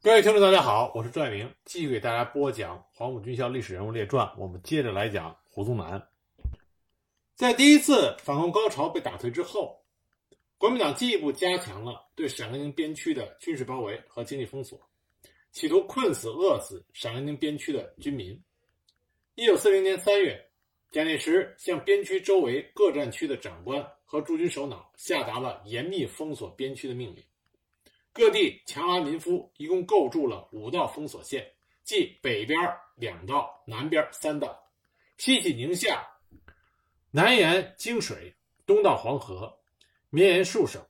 各位听众，大家好，我是赵爱明，继续给大家播讲《黄埔军校历史人物列传》。我们接着来讲胡宗南。在第一次反攻高潮被打退之后，国民党进一步加强了对陕甘宁边区的军事包围和经济封锁，企图困死、饿死陕甘宁边区的军民。一九四零年三月，蒋介石向边区周围各战区的长官和驻军首脑下达了严密封锁边区的命令。各地强拉民夫，一共构筑了五道封锁线，即北边两道，南边三道，西起宁夏，南沿泾水，东到黄河，绵延数省。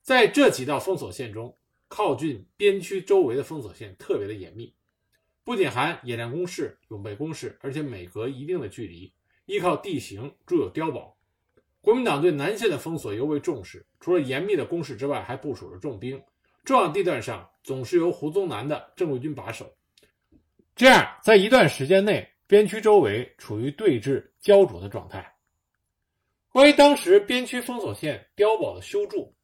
在这几道封锁线中，靠近边区周围的封锁线特别的严密，不仅含野战工事、永备工事，而且每隔一定的距离，依靠地形筑有碉堡。国民党对南线的封锁尤为重视，除了严密的工事之外，还部署了重兵。重要地段上总是由胡宗南的正规军把守，这样在一段时间内，边区周围处于对峙焦灼的状态。关于当时边区封锁线碉堡的修筑，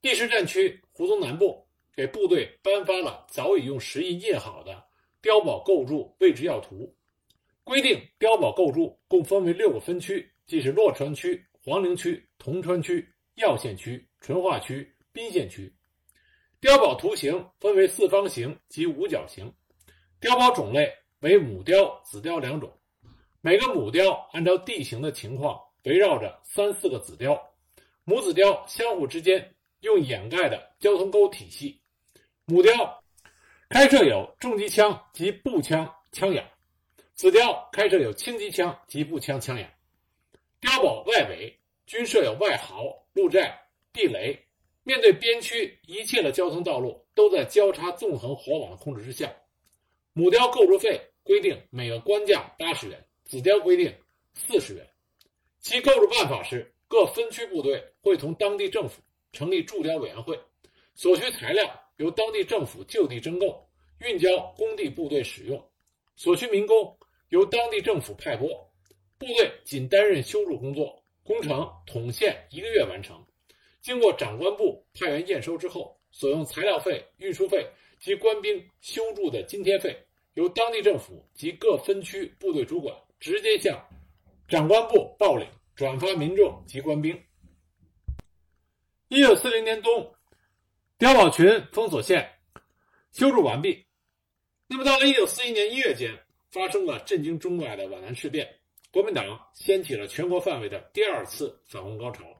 第十战区胡宗南部给部队颁发了早已用石印印好的碉堡构筑位置要图，规定碉堡构筑共分为六个分区，即是洛川区、黄陵区、铜川区、耀县区、淳化区、宾县区。碉堡图形分为四方形及五角形，碉堡种类为母碉、子碉两种。每个母碉按照地形的情况围绕着三四个子碉，母子碉相互之间用掩盖的交通沟体系。母碉开设有重机枪及步枪枪眼，子碉开设有轻机枪及步枪枪眼。碉堡外围均设有外壕、路寨、地雷。面对边区一切的交通道路都在交叉纵横火网的控制之下，母雕构筑费规定每个官价八十元，子雕规定四十元。其构筑办法是：各分区部队会同当地政府成立驻雕委员会，所需材料由当地政府就地征购，运交工地部队使用；所需民工由当地政府派拨，部队仅担任修筑工作，工程统限一个月完成。经过长官部派员验收之后，所用材料费、运输费及官兵修筑的津贴费，由当地政府及各分区部队主管直接向长官部报领，转发民众及官兵。一九四零年冬，碉堡群封锁线修筑完毕。那么，到了一九四一年一月间，发生了震惊中外的皖南事变，国民党掀起了全国范围的第二次反攻高潮。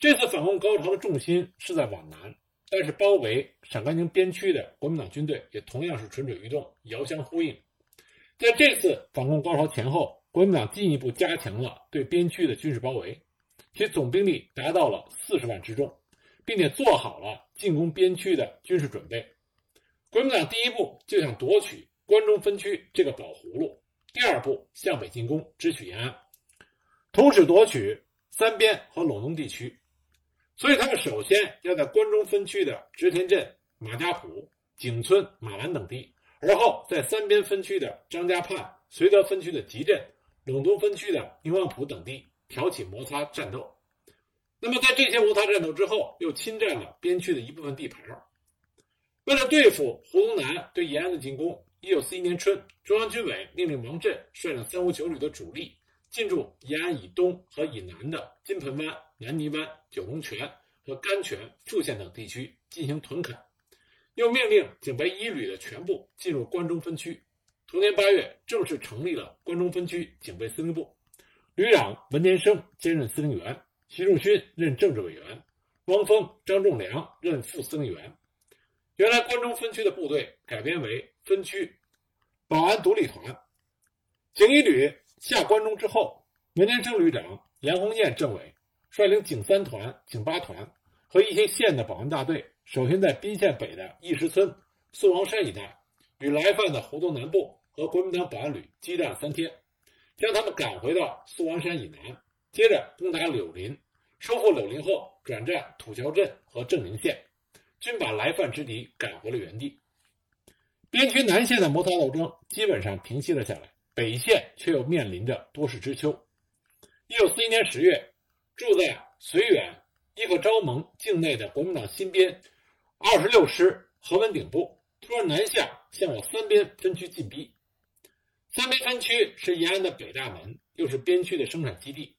这次反攻高潮的重心是在皖南，但是包围陕甘宁边区的国民党军队也同样是蠢蠢欲动，遥相呼应。在这次反攻高潮前后，国民党进一步加强了对边区的军事包围，其总兵力达到了四十万之众，并且做好了进攻边区的军事准备。国民党第一步就想夺取关中分区这个宝葫芦，第二步向北进攻，直取延安，同时夺取三边和陇东地区。所以，他们首先要在关中分区的植田镇、马家堡、井村、马兰等地，而后在三边分区的张家畔、绥德分区的集镇、陇东分区的宁王浦等地挑起摩擦战斗。那么，在这些摩擦战斗之后，又侵占了边区的一部分地盘。为了对付胡宗南对延安的进攻，一九四一年春，中央军委命令王震率领三五九旅的主力进驻延安以东和以南的金盆湾。南泥湾、九龙泉和甘泉、富县等地区进行屯垦，又命令警备一旅的全部进入关中分区。同年八月，正式成立了关中分区警备司令部，旅长文年生兼任司令员，习仲勋任政治委员，汪峰、张仲良任副司令员。原来关中分区的部队改编为分区保安独立团。警一旅下关中之后，文年生旅长、杨洪彦政委。率领警三团、警八团和一些县的保安大队，首先在宾县北的义石村、宋王山一带，与来犯的胡宗南部和国民党保安旅激战三天，将他们赶回到宋王山以南，接着攻打柳林，收复柳林后，转战土桥镇和正宁县，均把来犯之敌赶回了原地。边区南线的摩擦斗争基本上平息了下来，北线却又面临着多事之秋。一九四一年十月。住在绥远伊克昭盟境内的国民党新编二十六师河文顶部突然南下，向我三边分区进逼。三边分区是延安的北大门，又是边区的生产基地。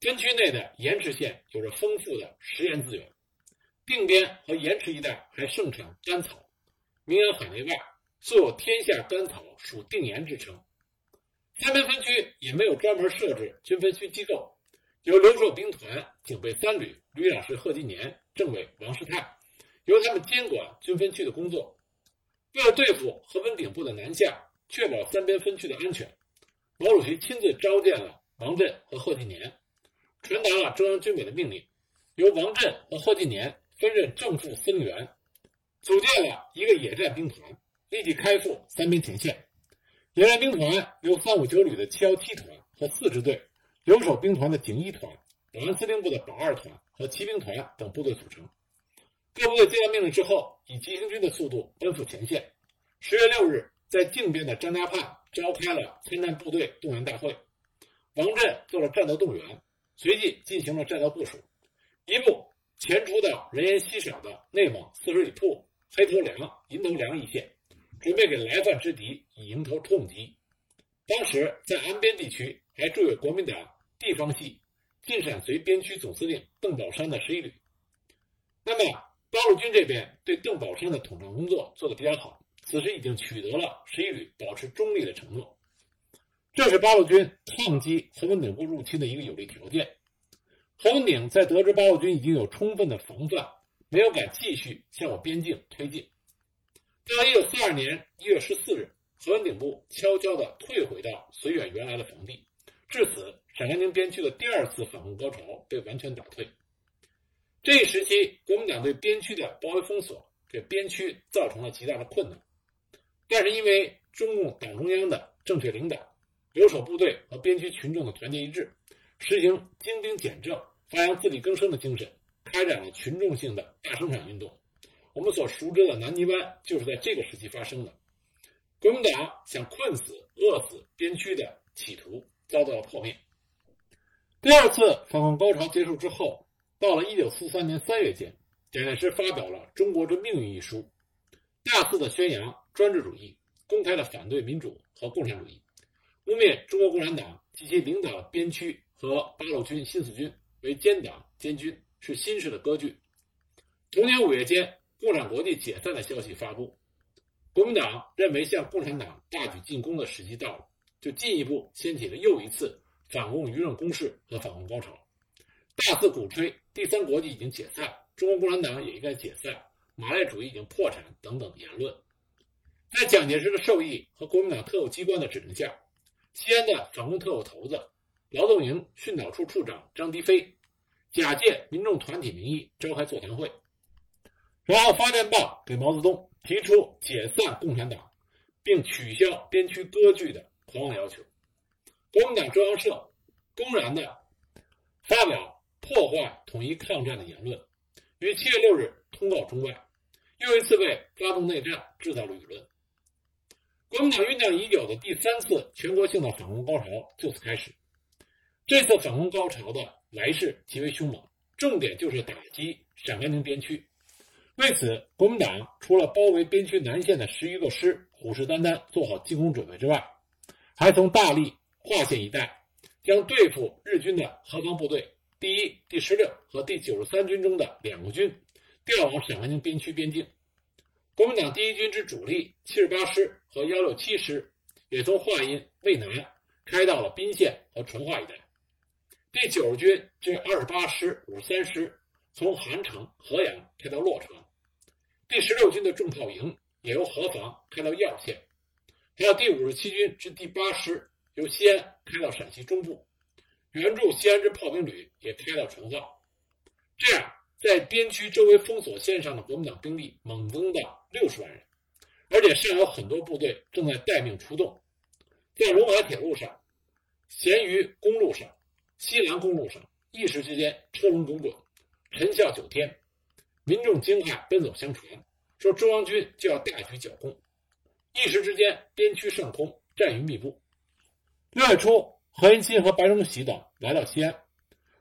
分区内的盐池县有着丰富的食盐资源，定边和盐池一带还盛产甘草，名扬海内外，素有“天下甘草属定盐”之称。三边分区也没有专门设置军分区机构，由留守兵团警备三旅旅长是贺继年，政委王世泰，由他们监管军分区的工作。为了对付河汾顶部的南下，确保三边分区的安全，毛主席亲自召见了王震和贺继年。传达了中央军委的命令，由王震和贺继年分任正副司令员，组建了一个野战兵团，立即开赴三边前线。野战兵团由三五九旅的七幺七团和四支队、留守兵团的警一团、保安司令部的保二团和骑兵团等部队组成。各部队接到命令之后，以急行军的速度奔赴前线。十月六日，在靖边的张家畔召开了参战部队动员大会，王震做了战斗动员。随即进行了战斗部署，一部前出到人烟稀少的内蒙四十里铺、黑头梁、银头梁一线，准备给来犯之敌以迎头痛击。当时在安边地区还驻有国民党地方系晋陕绥边区总司令邓宝山的十一旅。那么八路军这边对邓宝山的统战工作做得比较好，此时已经取得了十一旅保持中立的承诺。这是八路军抗击河文顶部入侵的一个有利条件。河文鼎在得知八路军已经有充分的防范，没有敢继续向我边境推进。到一九四二年一月十四日，河文顶部悄悄地退回到绥远原来的防地，至此，陕甘宁边区的第二次反攻高潮被完全打退。这一时期，国民党对边区的包围封锁，给边区造成了极大的困难。但是，因为中共党中央的正确领导。留守部队和边区群众的团结一致，实行精兵简政、发扬自力更生的精神，开展了群众性的大生产运动。我们所熟知的南泥湾就是在这个时期发生的。国民党想困死、饿死边区的企图遭到了破灭。第二次反攻高潮结束之后，到了1943年3月间，蒋介石发表了《中国之命运》一书，大肆的宣扬专制主义，公开的反对民主和共产主义。污蔑中国共产党及其领导的边区和八路军新四军为奸党奸军，是新式的割据。同年五月间，共产国际解散的消息发布，国民党认为向共产党大举进攻的时机到了，就进一步掀起了又一次反共舆论攻势和反共高潮，大肆鼓吹第三国际已经解散，中国共产党也应该解散，马列主义已经破产等等言论。在蒋介石的授意和国民党特务机关的指令下。西安的反共特务头子、劳动营训导处处长张迪飞，假借民众团体名义召开座谈会，然后发电报给毛泽东，提出解散共产党，并取消边区割据的狂妄要求。国民党中央社公然的发表破坏统一抗战的言论，于七月六日通告中外，又一次为发动内战制造了舆论。国民党酝酿已久的第三次全国性的反攻高潮就此开始。这次反攻高潮的来势极为凶猛，重点就是打击陕甘宁边区。为此，国民党除了包围边区南线的十余个师，虎视眈眈做好进攻准备之外，还从大荔划县一带将对付日军的河防部队第一、第十六和第九十三军中的两个军调往陕甘宁边区边境。国民党第一军之主力七十八师和幺六七师也从华阴渭南开到了宾县和淳化一带。第九十军之二十八师、五十三师从韩城、合阳开到洛城。第十六军的重炮营也由河防开到耀县。还有第五十七军至第八师由西安开到陕西中部。援助西安之炮兵旅也开到淳化。这样。在边区周围封锁线上的国民党兵力猛增到六十万人，而且尚有很多部队正在待命出动。在陇海铁路上、咸鱼公路上、西兰公路上，一时之间车龙滚滚，尘啸九天，民众惊骇，奔走相传，说中央军就要大举剿共。一时之间，边区上空战云密布。六月初，何应钦和白崇禧等来到西安。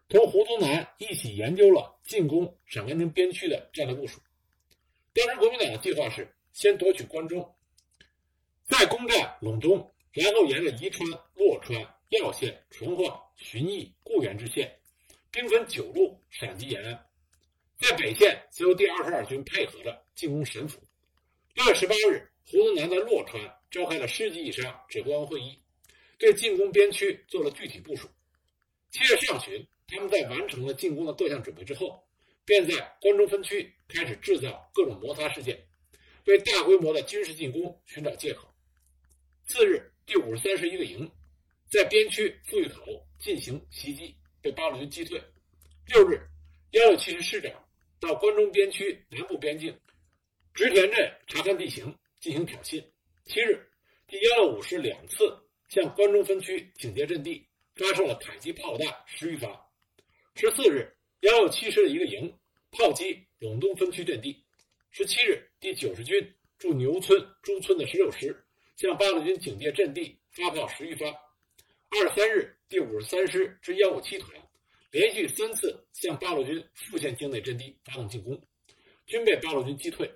同胡宗南一起研究了进攻陕甘宁边区的战略部署。当时国民党的计划是先夺取关中，再攻占陇东，然后沿着宜川、洛川、耀县、淳化、旬邑、固原之线，兵分九路闪击延安。在北线，则由第二十二军配合着进攻神府。六月十八日，胡宗南在洛川召开了师级以上指挥官会议，对进攻边区做了具体部署。七月上旬，他们在完成了进攻的各项准备之后，便在关中分区开始制造各种摩擦事件，为大规模的军事进攻寻找借口。次日，第五十三师一个营在边区富裕口进行袭击，被八路军击退。六日，幺六七师师长到关中边区南部边境直田镇查看地形，进行挑衅。七日，第幺六五师两次向关中分区警戒阵地。发射了迫击炮弹十余发。十四日，幺六七师的一个营炮击陇东分区阵地。十七日，第九十军驻牛村、朱村的十六师向八路军警戒阵地发炮十余发。二十三日，第五十三师之幺五七团连续三次向八路军富县境内阵地发动进攻，均被八路军击退。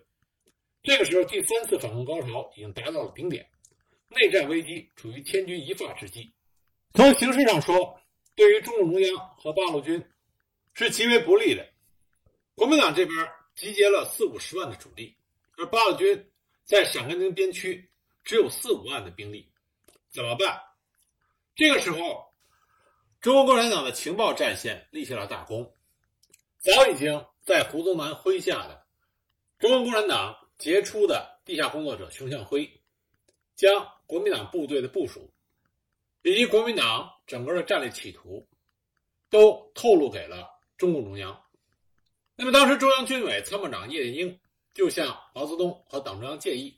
这个时候，第三次反攻高潮已经达到了顶点，内战危机处于千钧一发之际。从形势上说，对于中共中央和八路军是极为不利的。国民党这边集结了四五十万的主力，而八路军在陕甘宁边区只有四五万的兵力，怎么办？这个时候，中国共产党的情报战线立下了大功，早已经在胡宗南麾下的中国共产党杰出的地下工作者熊向晖，将国民党部队的部署。以及国民党整个的战略企图，都透露给了中共中央。那么，当时中央军委参谋长叶剑英就向毛泽东和党中央建议，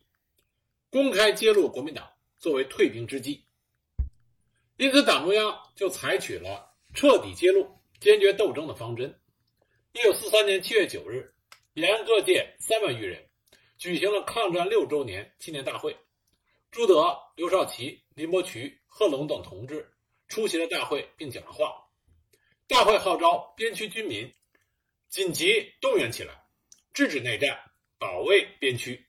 公开揭露国民党作为退兵之计。因此，党中央就采取了彻底揭露、坚决斗争的方针。一九四三年七月九日，延安各界三万余人举行了抗战六周年纪念大会。朱德、刘少奇、林伯渠。贺龙等同志出席了大会，并讲了话。大会号召边区军民紧急动员起来，制止内战，保卫边区，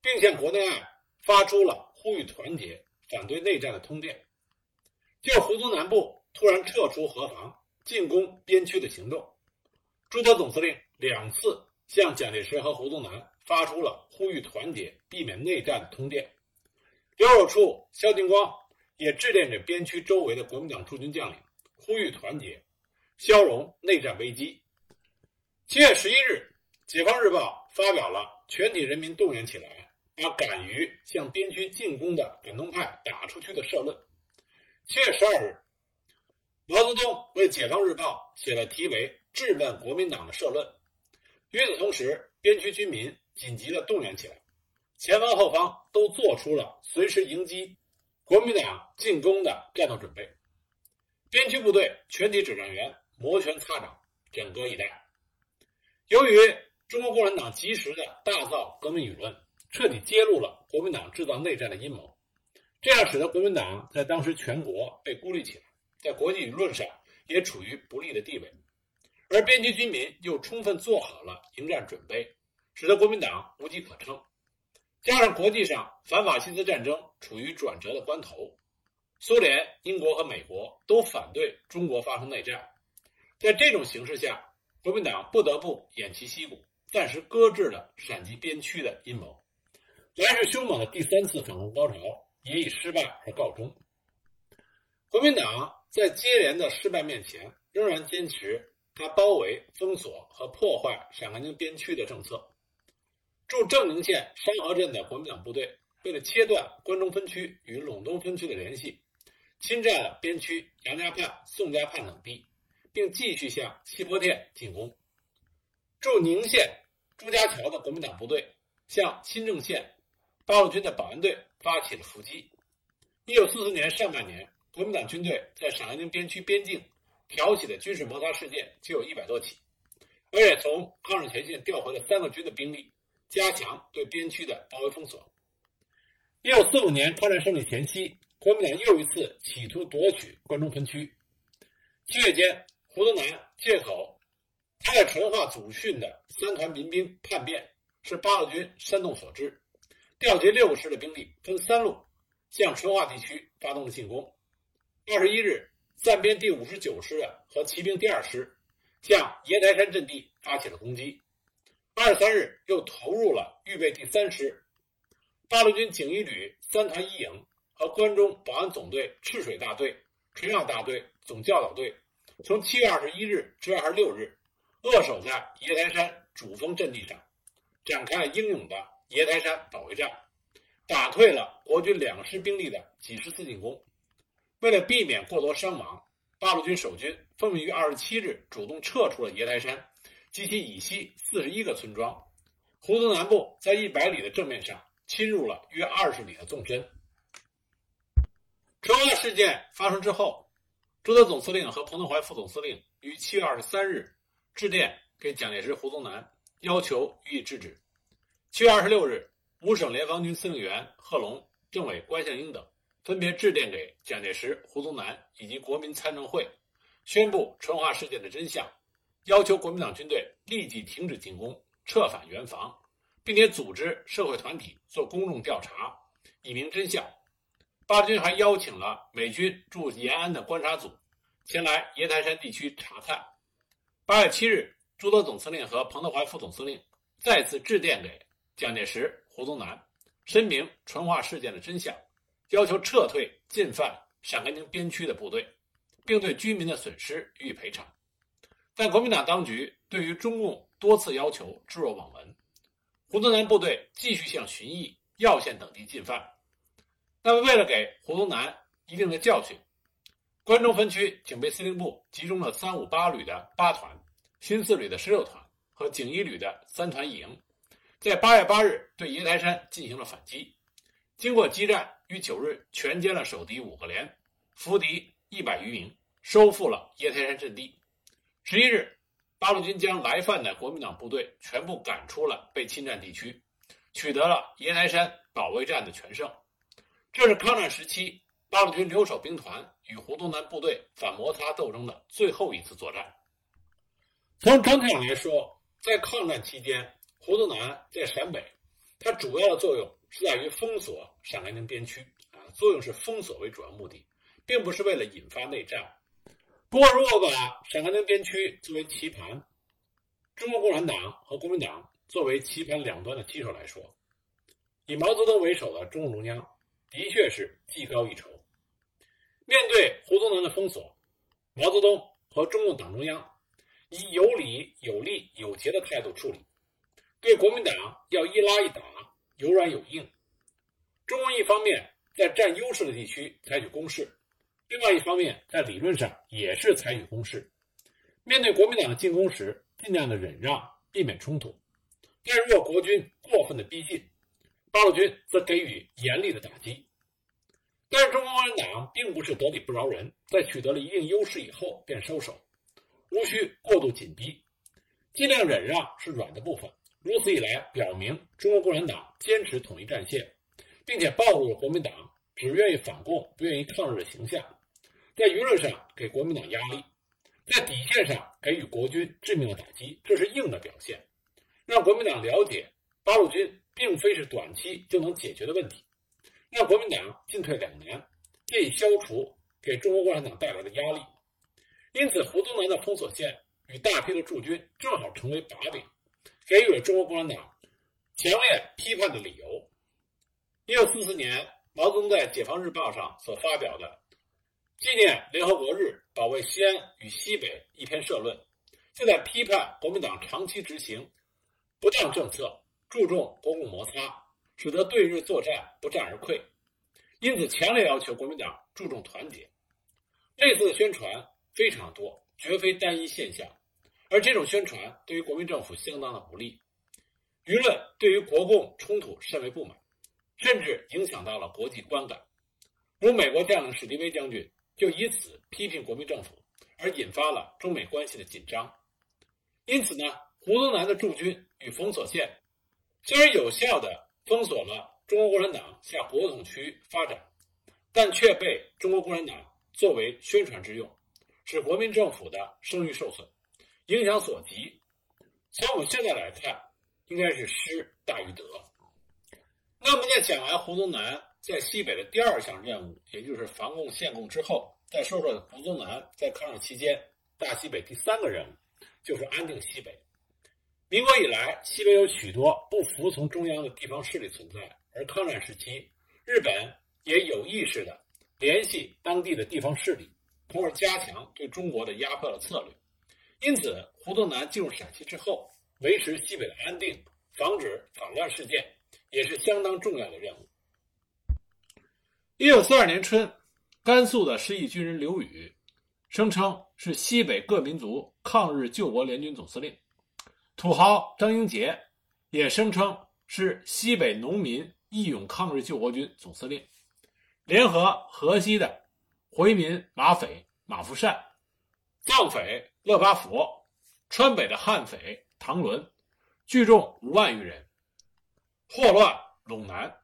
并向国内外发出了呼吁团结、反对内战的通电。就胡宗南部突然撤出河防、进攻边区的行动，朱德总司令两次向蒋介石和胡宗南发出了呼吁团结、避免内战的通电。刘守处、萧劲光。也致电着边区周围的国民党驻军将领，呼吁团结，消融内战危机。七月十一日，《解放日报》发表了“全体人民动员起来，把敢于向边区进攻的反动派打出去”的社论。七月十二日，毛泽东为《解放日报》写了题为“质问国民党”的社论。与此同时，边区军民紧急的动员起来，前方后方都做出了随时迎击。国民党进攻的战斗准备，边区部队全体指战员摩拳擦掌，枕戈以待。由于中国共产党及时的大造革命舆论，彻底揭露了国民党制造内战的阴谋，这样使得国民党在当时全国被孤立起来，在国际舆论上也处于不利的地位。而边区军民又充分做好了迎战准备，使得国民党无机可乘。加上国际上反法西斯战争处于转折的关头，苏联、英国和美国都反对中国发生内战。在这种形势下，国民党不得不偃旗息鼓，暂时搁置了陕西边区的阴谋。来势凶猛的第三次反攻高潮也以失败而告终。国民党在接连的失败面前，仍然坚持他包围、封锁和破坏陕甘宁边区的政策。驻正宁县山河镇的国民党部队，为了切断关中分区与陇东分区的联系，侵占了边区杨家畔、宋家畔等地，并继续向西坡店进攻。驻宁县朱家桥的国民党部队向新郑县八路军的保安队发起了伏击。一九四四年上半年，国民党军队在陕甘宁边区边境挑起的军事摩擦事件就有一百多起，而且从抗日前线调回了三个军的兵力。加强对边区的包围封锁。一九四五年抗战胜利前夕，国民党又一次企图夺取关中分区。七月间，胡宗南借口他在淳化祖训的三团民兵叛变，是八路军煽动所致，调集六个师的兵力，分三路向淳化地区发动了进攻。二十一日，暂编第五十九师和骑兵第二师向爷台山阵地发起了攻击。二十三日，又投入了预备第三师。八路军警一旅三团一营和关中保安总队赤水大队、垂让大队、总教导队，从七月二十一日至二十六日，扼守在爷台山主峰阵地上。展开了英勇的爷台山保卫战，打退了国军两师兵力的几十次进攻。为了避免过多伤亡，八路军守军奉命于二十七日主动撤出了爷台山及其以西四十一个村庄。胡宗南部在一百里的正面上侵入了约二十里的纵深。淳化事件发生之后，朱德总司令和彭德怀副总司令于七月二十三日致电给蒋介石、胡宗南。要求予以制止。七月二十六日，五省联防军司令员贺龙、政委关向英等分别致电给蒋介石、胡宗南以及国民参政会，宣布淳化事件的真相，要求国民党军队立即停止进攻，撤返原防，并且组织社会团体做公众调查，以明真相。八军还邀请了美军驻延安的观察组前来爷台山地区查看。八月七日。朱德总司令和彭德怀副总司令再次致电给蒋介石、胡宗南，申明淳化事件的真相，要求撤退进犯陕甘宁边区的部队，并对居民的损失予以赔偿。但国民党当局对于中共多次要求置若罔闻，胡宗南部队继续向旬邑、耀县等地进犯。那么，为了给胡宗南一定的教训，关中分区警备司令部集中了三五八旅的八团。新四旅的十六团和锦衣旅的三团营，在八月八日对爷台山进行了反击。经过激战，于九日全歼了守敌五个连，俘敌一百余名，收复了爷台山阵地。十一日，八路军将来犯的国民党部队全部赶出了被侵占地区，取得了爷台山保卫战的全胜。这是抗战时期八路军留守兵团与胡宗南部队反摩擦斗争的最后一次作战。从整体上来说，在抗战期间，胡宗南在陕北，它主要的作用是在于封锁陕甘宁边区啊，作用是封锁为主要目的，并不是为了引发内战。不过，如果把陕甘宁边区作为棋盘，中国共产党和国民党作为棋盘两端的棋手来说，以毛泽东为首的中共中央的确是技高一筹。面对胡宗南的封锁，毛泽东和中共党中央。以有理、有利、有节的态度处理，对国民党要一拉一打，有软有硬。中共一方面在占优势的地区采取攻势，另外一方面在理论上也是采取攻势。面对国民党的进攻时，尽量的忍让，避免冲突；但若国军过分的逼近，八路军则给予严厉的打击。但是中国共产党并不是得理不饶人，在取得了一定优势以后便收手。无需过度紧逼，尽量忍让是软的部分。如此一来，表明中国共产党坚持统一战线，并且暴露了国民党只愿意反共、不愿意抗日的形象，在舆论上给国民党压力，在底线上给予国军致命的打击，这是硬的表现，让国民党了解八路军并非是短期就能解决的问题，让国民党进退两难，借以消除给中国共产党带来的压力。因此，胡宗南的封锁线与大批的驻军正好成为把柄，给予了中国共产党强烈批判的理由。一九四四年，毛泽东在《解放日报》上所发表的纪念联合国日保卫西安与西北一篇社论，就在批判国民党长期执行不当政策，注重国共摩擦，使得对日作战不战而溃。因此，强烈要求国民党注重团结。类似的宣传。非常多，绝非单一现象，而这种宣传对于国民政府相当的不利，舆论对于国共冲突甚为不满，甚至影响到了国际观感。如美国将领史迪威将军就以此批评国民政府，而引发了中美关系的紧张。因此呢，胡宗南的驻军与封锁线虽然有效的封锁了中国共产党向国统区发展，但却被中国共产党作为宣传之用。使国民政府的声誉受损，影响所及。从我们现在来看，应该是失大于得。那么，在讲完胡宗南在西北的第二项任务，也就是防共限共之后，再说说胡宗南在抗日期间大西北第三个任务，就是安定西北。民国以来，西北有许多不服从中央的地方势力存在，而抗战时期，日本也有意识的联系当地的地方势力，从而加强对中国的压迫的策略。因此，胡宗南进入陕西之后，维持西北的安定，防止反乱事件，也是相当重要的任务。一九四二年春，甘肃的失意军人刘宇声称是西北各民族抗日救国联军总司令。土豪张英杰也声称是西北农民义勇抗日救国军总司令，联合河西的回民马匪马福善、藏匪勒巴佛、川北的悍匪唐伦，聚众五万余人，祸乱陇南，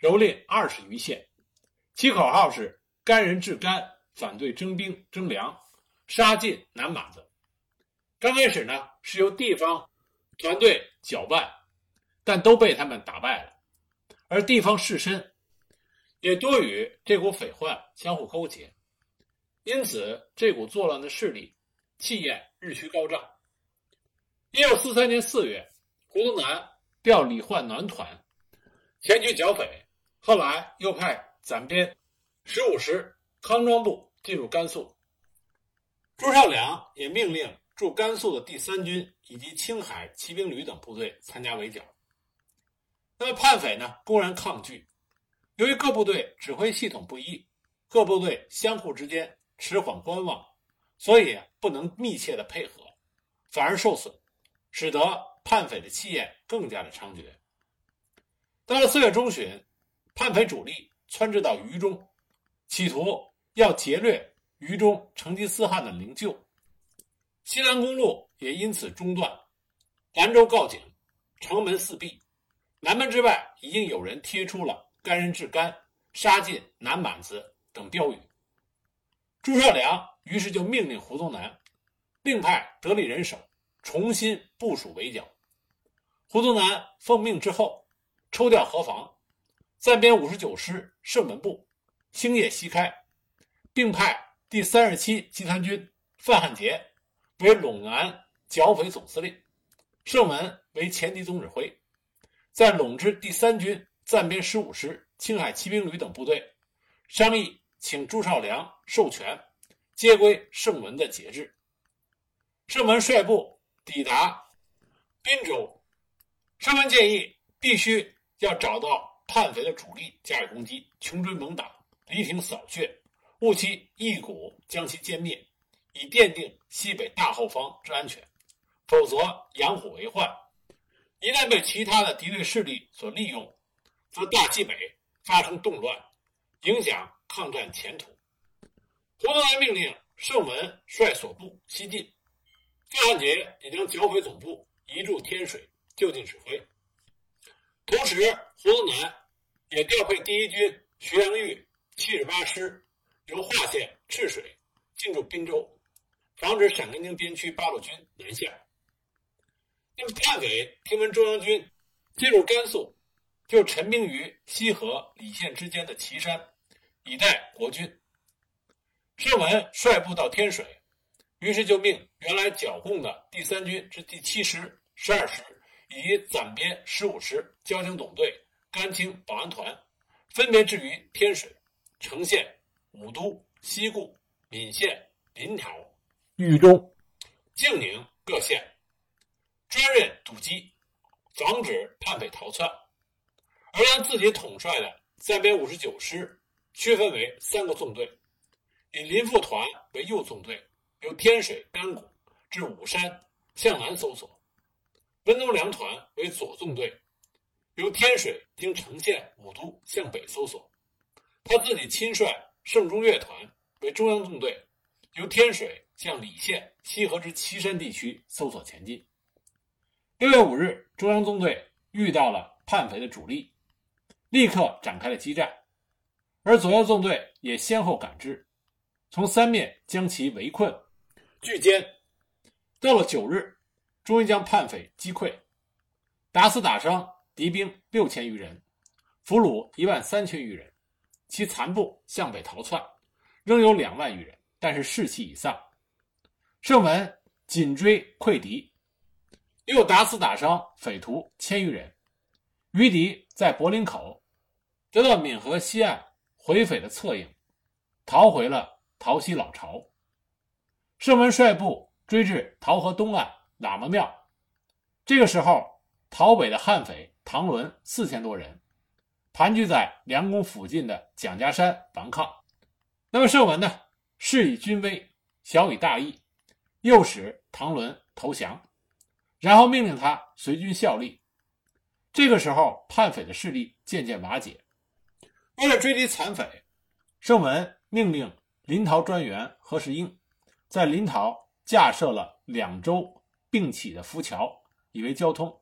蹂躏二十余县。其口号是“干人治干，反对征兵征粮，杀尽南蛮子”。刚开始呢，是由地方团队搅拌，但都被他们打败了。而地方士绅也多与这股匪患相互勾结，因此这股作乱的势力气焰日趋高涨。一九四三年四月，胡宗南调李焕南团前去剿匪，后来又派暂编十五师康庄部进入甘肃。朱绍良也命令。驻甘肃的第三军以及青海骑兵旅等部队参加围剿。那么叛匪呢，公然抗拒。由于各部队指挥系统不一，各部队相互之间迟缓观望，所以不能密切的配合，反而受损，使得叛匪的气焰更加的猖獗。到了四月中旬，叛匪主力窜至到渝中，企图要劫掠渝中成吉思汗的灵柩。西南公路也因此中断，兰州告警，城门四闭，南门之外已经有人贴出了“干人治干，杀尽南蛮子”等标语。朱绍良于是就命令胡宗南另派得力人手，重新部署围剿。胡宗南奉命之后，抽调河防，暂编五十九师胜门部，星夜西开，并派第三十七集团军范汉杰。为陇南剿匪总司令，盛文为前敌总指挥，在陇之第三军暂编十五师、青海骑兵旅等部队商议，请朱绍良授权皆归圣文的节制。圣文率部抵达滨州，圣文建议必须要找到叛匪的主力加以攻击，穷追猛打，离庭扫穴，务期一鼓将其歼灭。以奠定西北大后方之安全，否则养虎为患。一旦被其他的敌对势力所利用，则大西北发生动乱，影响抗战前途。胡宗南命令盛文率所部西进，范汉杰也将剿匪总部移驻天水，就近指挥。同时，胡宗南也调配第一军徐良玉七十八师，由华县赤水进驻滨州。防止陕甘宁边区八路军南下。那么叛匪听闻中央军进入甘肃，就陈兵于西河李县之间的岐山，以待国军。盛文率部到天水，于是就命原来剿共的第三军之第七师、十二师以及暂编十五师交警总队、甘青保安团，分别置于天水、成县、武都、西固、岷县、临洮。豫中、静宁各县专任堵击，防止叛匪逃窜，而将自己统帅的暂编五十九师区分为三个纵队，以林富团为右纵队，由天水、甘谷至武山向南搜索；温东良团为左纵队，由天水经成县、武都向北搜索；他自己亲率盛中岳团为中央纵队，由天水。向李县西河之岐山地区搜索前进。六月五日，中央纵队遇到了叛匪的主力，立刻展开了激战，而左右纵队也先后赶至，从三面将其围困、聚歼。到了九日，终于将叛匪击溃。打死打伤敌兵六千余人，俘虏一万三千余人，其残部向北逃窜，仍有两万余人，但是士气已丧。盛文紧追溃敌，又打死打伤匪徒千余人，余敌在柏林口得到闽河西岸回匪的策应，逃回了桃溪老巢。盛文率部追至桃河东岸喇嘛庙，这个时候，逃北的悍匪唐伦四千多人盘踞在梁公附近的蒋家山顽抗。那么盛文呢，是以军威，晓以大义，诱使唐伦投降，然后命令他随军效力。这个时候，叛匪的势力渐渐瓦解。为了追击残匪，盛文命令临洮专员何世英。在临洮架设了两周并起的浮桥，以为交通。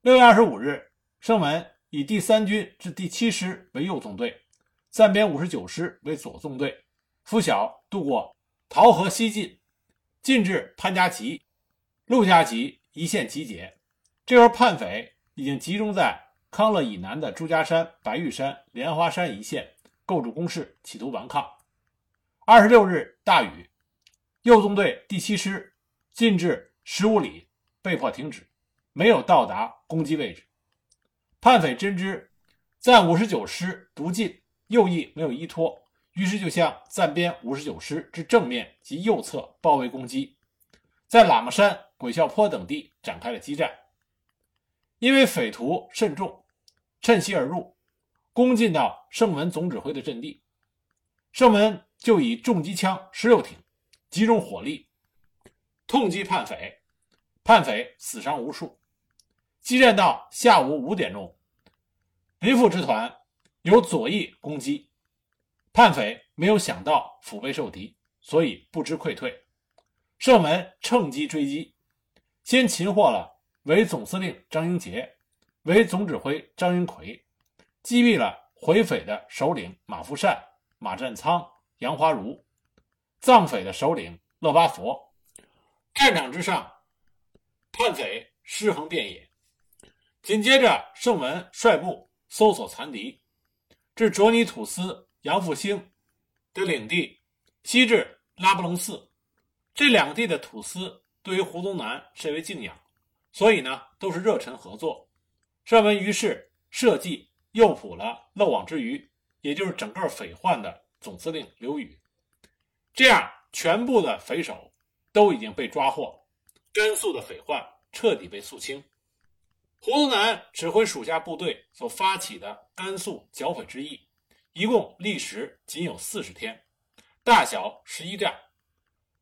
六月二十五日，盛文以第三军至第七师为右纵队，暂编五十九师为左纵队，拂晓渡过洮河西进，进至潘家集、陆家集一线集结。这时候叛匪已经集中在康乐以南的朱家山、白玉山、莲花山一线构筑工事，企图顽抗。二十六日大雨。右纵队第七师进至十五里，被迫停止，没有到达攻击位置。叛匪真知暂五十九师独进，右翼没有依托，于是就向暂编五十九师之正面及右侧包围攻击，在喇嘛山、鬼笑坡等地展开了激战。因为匪徒甚众，趁隙而入，攻进到盛文总指挥的阵地，盛文就以重机枪十六挺。集中火力，痛击叛匪，叛匪死伤无数。激战到下午五点钟，林副之团由左翼攻击，叛匪没有想到腹背受敌，所以不知溃退。盛文趁机追击，先擒获了为总司令张英杰、为总指挥张英奎，击毙了回匪的首领马福善、马占仓、杨华如。藏匪的首领勒巴佛，战场之上，叛匪尸横遍野。紧接着，盛文率部搜索残敌，至卓尼土司杨复兴的领地，西至拉卜楞寺。这两地的土司对于胡宗南甚为敬仰，所以呢，都是热忱合作。盛文于是设计诱捕了漏网之鱼，也就是整个匪患的总司令刘宇。这样，全部的匪首都已经被抓获，甘肃的匪患彻底被肃清。胡宗南指挥属下部队所发起的甘肃剿匪之役，一共历时仅有四十天，大小十一战，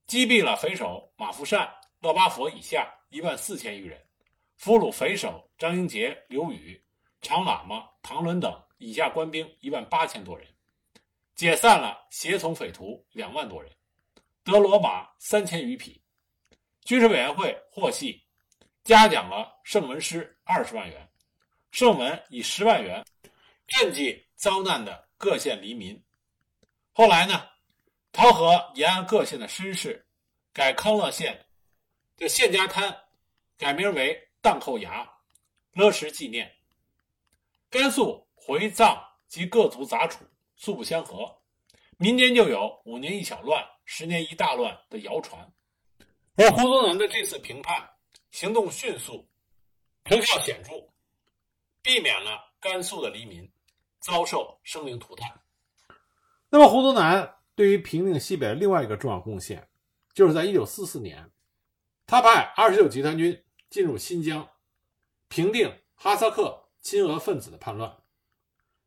击毙了匪首马福善、乐巴佛以下一万四千余人，俘虏匪首张英杰、刘宇、长喇嘛唐伦等以下官兵一万八千多人。解散了协从匪徒两万多人，得罗马三千余匹。军事委员会获悉，嘉奖了圣文师二十万元，圣文以十万元赈济遭难的各县黎民。后来呢，桃河沿岸各县的绅士改康乐县的县家滩改名为荡寇崖，勒石纪念。甘肃回藏及各族杂处。素不相合，民间就有五年一小乱，十年一大乱的谣传。而胡宗南的这次平叛行动迅速，成效显著，避免了甘肃的黎民遭受生灵涂炭。那么，胡宗南对于平定西北的另外一个重要贡献，就是在一九四四年，他派二十九集团军进入新疆，平定哈萨克亲俄分子的叛乱。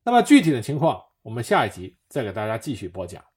那么，具体的情况。我们下一集再给大家继续播讲。